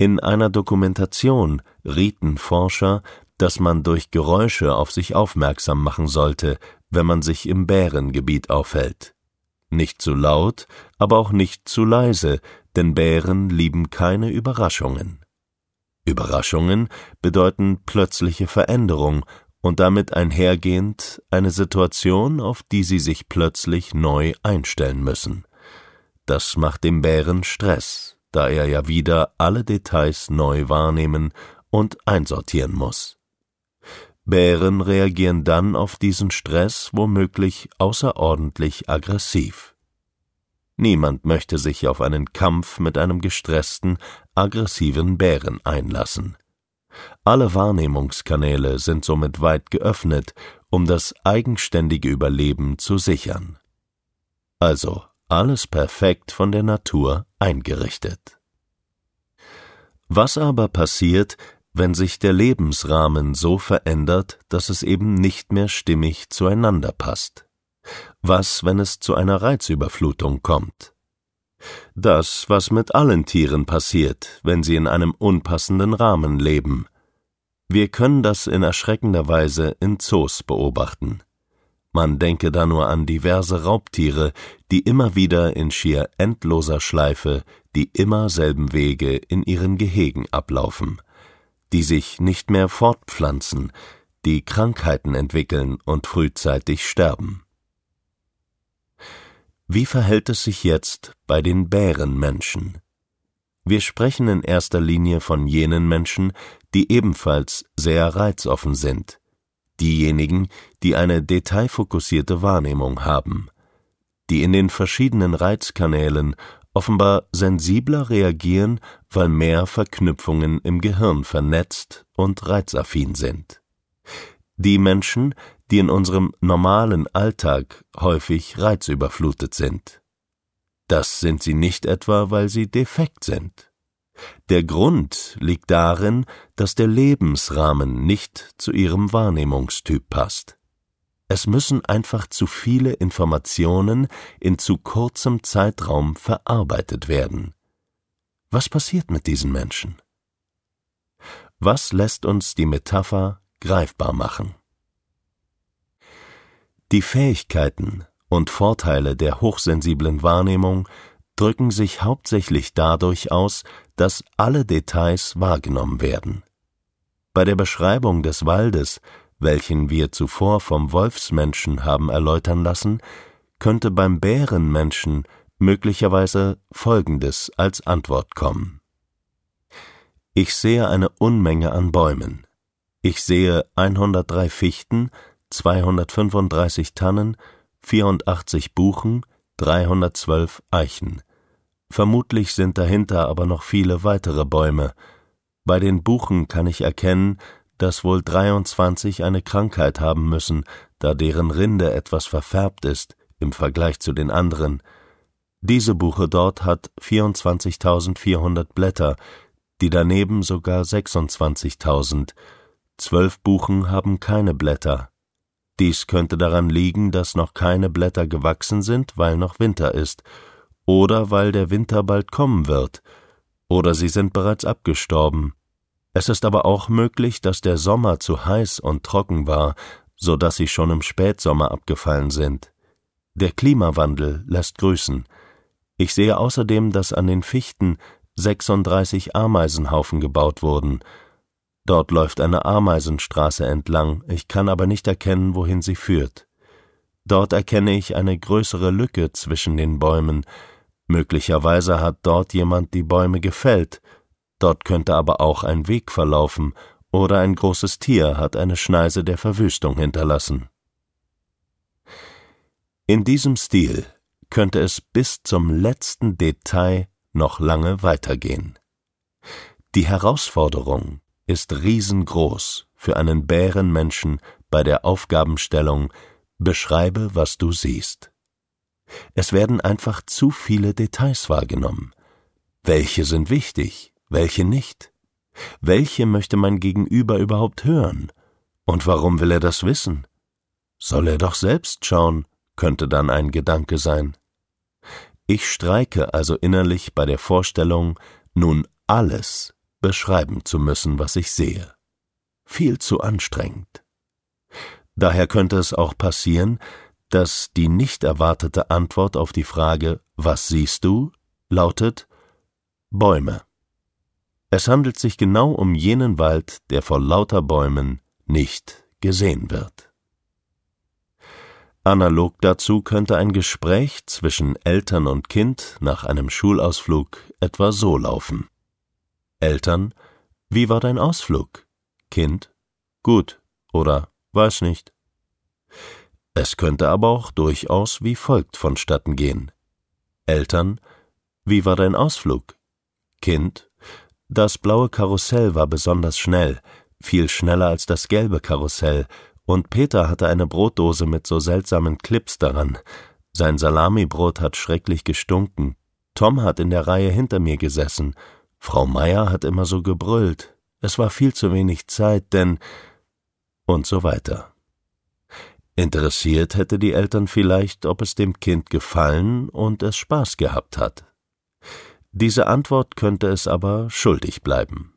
In einer Dokumentation rieten Forscher, dass man durch Geräusche auf sich aufmerksam machen sollte, wenn man sich im Bärengebiet aufhält. Nicht zu laut, aber auch nicht zu leise, denn Bären lieben keine Überraschungen. Überraschungen bedeuten plötzliche Veränderung und damit einhergehend eine Situation, auf die sie sich plötzlich neu einstellen müssen. Das macht dem Bären Stress, da er ja wieder alle Details neu wahrnehmen und einsortieren muss. Bären reagieren dann auf diesen Stress womöglich außerordentlich aggressiv. Niemand möchte sich auf einen Kampf mit einem gestressten, aggressiven Bären einlassen. Alle Wahrnehmungskanäle sind somit weit geöffnet, um das eigenständige Überleben zu sichern. Also alles perfekt von der Natur eingerichtet. Was aber passiert, wenn sich der Lebensrahmen so verändert, dass es eben nicht mehr stimmig zueinander passt? Was, wenn es zu einer Reizüberflutung kommt? Das, was mit allen Tieren passiert, wenn sie in einem unpassenden Rahmen leben. Wir können das in erschreckender Weise in Zoos beobachten. Man denke da nur an diverse Raubtiere, die immer wieder in schier endloser Schleife die immer selben Wege in ihren Gehegen ablaufen, die sich nicht mehr fortpflanzen, die Krankheiten entwickeln und frühzeitig sterben. Wie verhält es sich jetzt bei den Bärenmenschen? Wir sprechen in erster Linie von jenen Menschen, die ebenfalls sehr reizoffen sind, diejenigen, die eine detailfokussierte Wahrnehmung haben, die in den verschiedenen Reizkanälen offenbar sensibler reagieren, weil mehr Verknüpfungen im Gehirn vernetzt und reizaffin sind. Die Menschen, die in unserem normalen Alltag häufig reizüberflutet sind. Das sind sie nicht etwa, weil sie defekt sind. Der Grund liegt darin, dass der Lebensrahmen nicht zu ihrem Wahrnehmungstyp passt. Es müssen einfach zu viele Informationen in zu kurzem Zeitraum verarbeitet werden. Was passiert mit diesen Menschen? Was lässt uns die Metapher greifbar machen? Die Fähigkeiten und Vorteile der hochsensiblen Wahrnehmung drücken sich hauptsächlich dadurch aus, dass alle Details wahrgenommen werden. Bei der Beschreibung des Waldes, welchen wir zuvor vom Wolfsmenschen haben erläutern lassen, könnte beim Bärenmenschen möglicherweise Folgendes als Antwort kommen. Ich sehe eine Unmenge an Bäumen. Ich sehe 103 Fichten, 235 Tannen, 84 Buchen, 312 Eichen. Vermutlich sind dahinter aber noch viele weitere Bäume. Bei den Buchen kann ich erkennen, dass wohl 23 eine Krankheit haben müssen, da deren Rinde etwas verfärbt ist im Vergleich zu den anderen. Diese Buche dort hat 24.400 Blätter, die daneben sogar 26.000. Zwölf Buchen haben keine Blätter. Dies könnte daran liegen, dass noch keine Blätter gewachsen sind, weil noch Winter ist, oder weil der Winter bald kommen wird, oder sie sind bereits abgestorben. Es ist aber auch möglich, dass der Sommer zu heiß und trocken war, so dass sie schon im Spätsommer abgefallen sind. Der Klimawandel lässt grüßen. Ich sehe außerdem, dass an den Fichten 36 Ameisenhaufen gebaut wurden. Dort läuft eine Ameisenstraße entlang, ich kann aber nicht erkennen, wohin sie führt. Dort erkenne ich eine größere Lücke zwischen den Bäumen, Möglicherweise hat dort jemand die Bäume gefällt, dort könnte aber auch ein Weg verlaufen, oder ein großes Tier hat eine Schneise der Verwüstung hinterlassen. In diesem Stil könnte es bis zum letzten Detail noch lange weitergehen. Die Herausforderung ist riesengroß für einen Bärenmenschen bei der Aufgabenstellung Beschreibe, was du siehst. Es werden einfach zu viele Details wahrgenommen. Welche sind wichtig, welche nicht? Welche möchte mein Gegenüber überhaupt hören? Und warum will er das wissen? Soll er doch selbst schauen, könnte dann ein Gedanke sein. Ich streike also innerlich bei der Vorstellung, nun alles, beschreiben zu müssen, was ich sehe. Viel zu anstrengend. Daher könnte es auch passieren, dass die nicht erwartete Antwort auf die Frage Was siehst du? lautet Bäume. Es handelt sich genau um jenen Wald, der vor lauter Bäumen nicht gesehen wird. Analog dazu könnte ein Gespräch zwischen Eltern und Kind nach einem Schulausflug etwa so laufen. Eltern, wie war dein Ausflug? Kind, gut oder weiß nicht. Es könnte aber auch durchaus wie folgt vonstatten gehen. Eltern, wie war dein Ausflug? Kind, das blaue Karussell war besonders schnell, viel schneller als das gelbe Karussell, und Peter hatte eine Brotdose mit so seltsamen Clips daran. Sein Salamibrot hat schrecklich gestunken. Tom hat in der Reihe hinter mir gesessen. Frau Meier hat immer so gebrüllt. Es war viel zu wenig Zeit, denn und so weiter. Interessiert hätte die Eltern vielleicht, ob es dem Kind gefallen und es Spaß gehabt hat. Diese Antwort könnte es aber schuldig bleiben.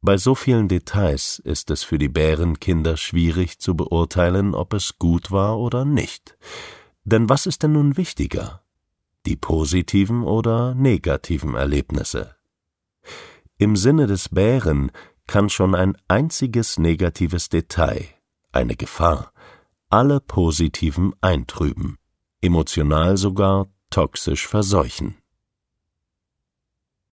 Bei so vielen Details ist es für die Bärenkinder schwierig zu beurteilen, ob es gut war oder nicht. Denn was ist denn nun wichtiger? Die positiven oder negativen Erlebnisse? Im Sinne des Bären kann schon ein einziges negatives Detail, eine Gefahr, alle positiven eintrüben, emotional sogar toxisch verseuchen.